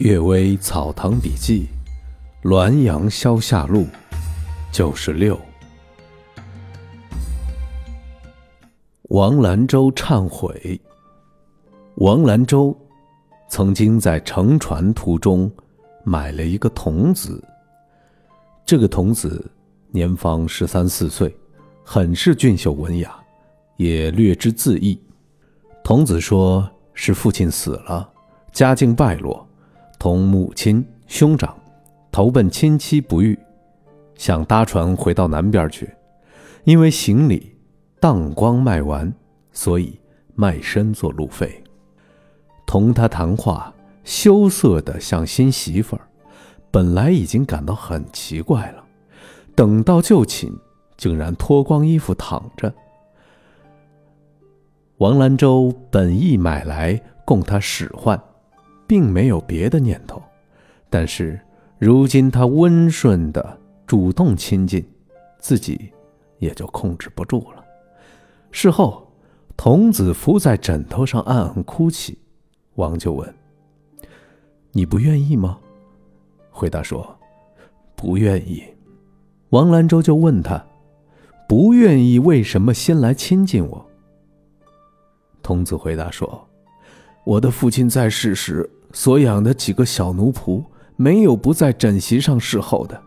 《岳微草堂笔记》滦阳消夏录九十六。王兰舟忏悔。王兰舟曾经在乘船途中买了一个童子，这个童子年方十三四岁，很是俊秀文雅，也略知字义。童子说是父亲死了，家境败落。同母亲、兄长投奔亲戚不遇，想搭船回到南边去，因为行李当光卖完，所以卖身做路费。同他谈话，羞涩的像新媳妇儿，本来已经感到很奇怪了，等到就寝，竟然脱光衣服躺着。王兰舟本意买来供他使唤。并没有别的念头，但是如今他温顺的主动亲近，自己也就控制不住了。事后，童子伏在枕头上暗暗哭泣，王就问：“你不愿意吗？”回答说：“不愿意。”王兰舟就问他：“不愿意，为什么先来亲近我？”童子回答说：“我的父亲在世时。”所养的几个小奴仆，没有不在枕席上侍候的。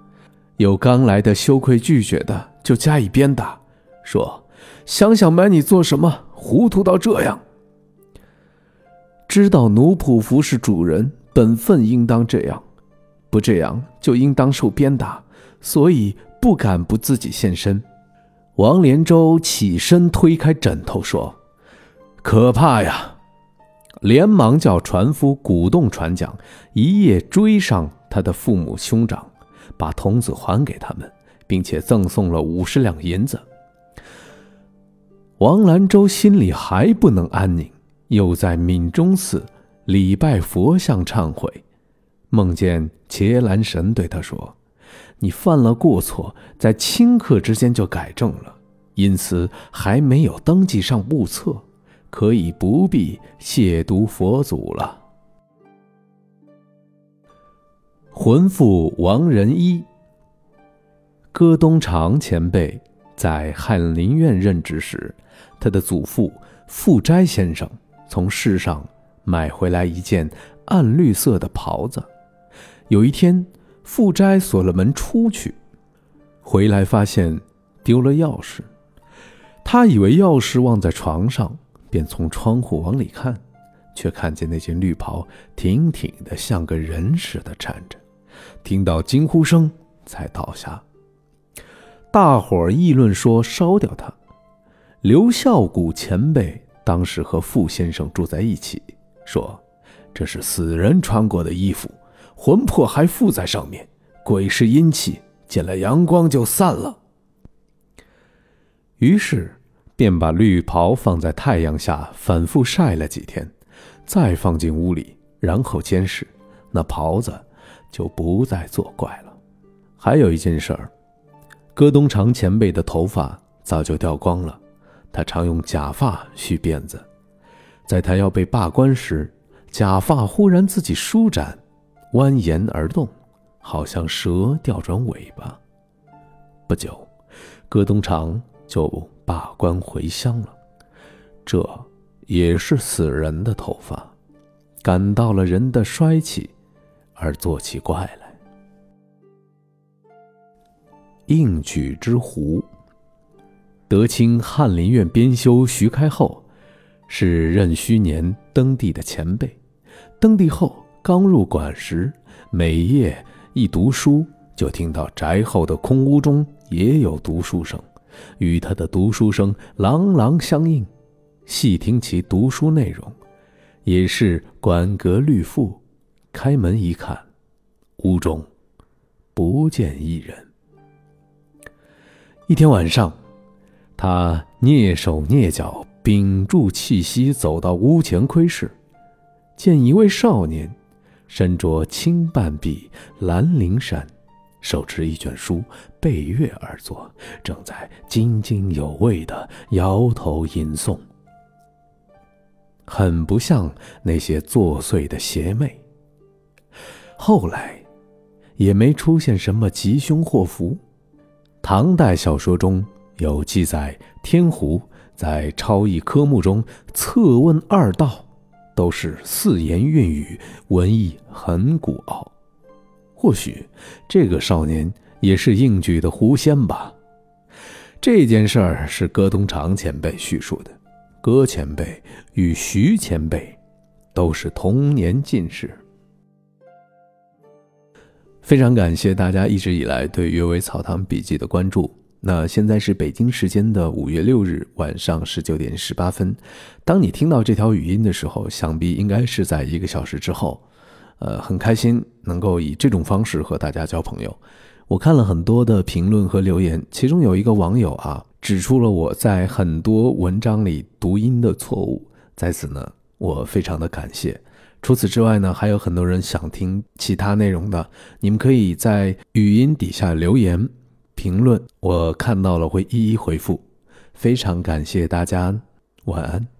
有刚来的羞愧拒绝的，就加以鞭打，说：“想想买你做什么？糊涂到这样！知道奴仆服侍主人，本分应当这样，不这样就应当受鞭打，所以不敢不自己现身。”王连洲起身推开枕头说：“可怕呀！”连忙叫船夫鼓动船桨，一夜追上他的父母兄长，把童子还给他们，并且赠送了五十两银子。王兰舟心里还不能安宁，又在闽中寺礼拜佛像忏悔，梦见伽蓝神对他说：“你犯了过错，在顷刻之间就改正了，因此还没有登记上簿册。”可以不必亵渎佛祖了。魂父王仁一，戈东长前辈在翰林院任职时，他的祖父富斋先生从市上买回来一件暗绿色的袍子。有一天，富斋锁了门出去，回来发现丢了钥匙，他以为钥匙忘在床上。便从窗户往里看，却看见那件绿袍挺挺的，像个人似的站着。听到惊呼声，才倒下。大伙儿议论说烧掉他。刘孝谷前辈当时和傅先生住在一起，说这是死人穿过的衣服，魂魄还附在上面。鬼是阴气，见了阳光就散了。于是。便把绿袍放在太阳下反复晒了几天，再放进屋里，然后监视，那袍子就不再作怪了。还有一件事儿，戈东长前辈的头发早就掉光了，他常用假发续辫子。在他要被罢官时，假发忽然自己舒展，蜿蜒而动，好像蛇调转尾巴。不久，戈东长就。罢官回乡了，这也是死人的头发，感到了人的衰气，而做起怪来。应举之壶，德清翰林院编修徐开厚，是壬戌年登第的前辈。登第后刚入馆时，每夜一读书，就听到宅后的空屋中也有读书声。与他的读书声朗朗相应，细听其读书内容，也是馆阁绿覆。开门一看，屋中不见一人。一天晚上，他蹑手蹑脚，屏住气息走到屋前窥视，见一位少年，身着青半臂蓝绫衫。手持一卷书，背月而坐，正在津津有味地摇头吟诵，很不像那些作祟的邪魅。后来，也没出现什么吉凶祸福。唐代小说中有记载，天湖在超异科目中测问二道，都是四言韵语，文艺很古奥。或许这个少年也是应举的狐仙吧。这件事儿是葛东长前辈叙述的，葛前辈与徐前辈都是同年进士。非常感谢大家一直以来对《阅微草堂笔记》的关注。那现在是北京时间的五月六日晚上十九点十八分。当你听到这条语音的时候，想必应该是在一个小时之后。呃，很开心能够以这种方式和大家交朋友。我看了很多的评论和留言，其中有一个网友啊，指出了我在很多文章里读音的错误，在此呢，我非常的感谢。除此之外呢，还有很多人想听其他内容的，你们可以在语音底下留言评论，我看到了会一一回复。非常感谢大家，晚安。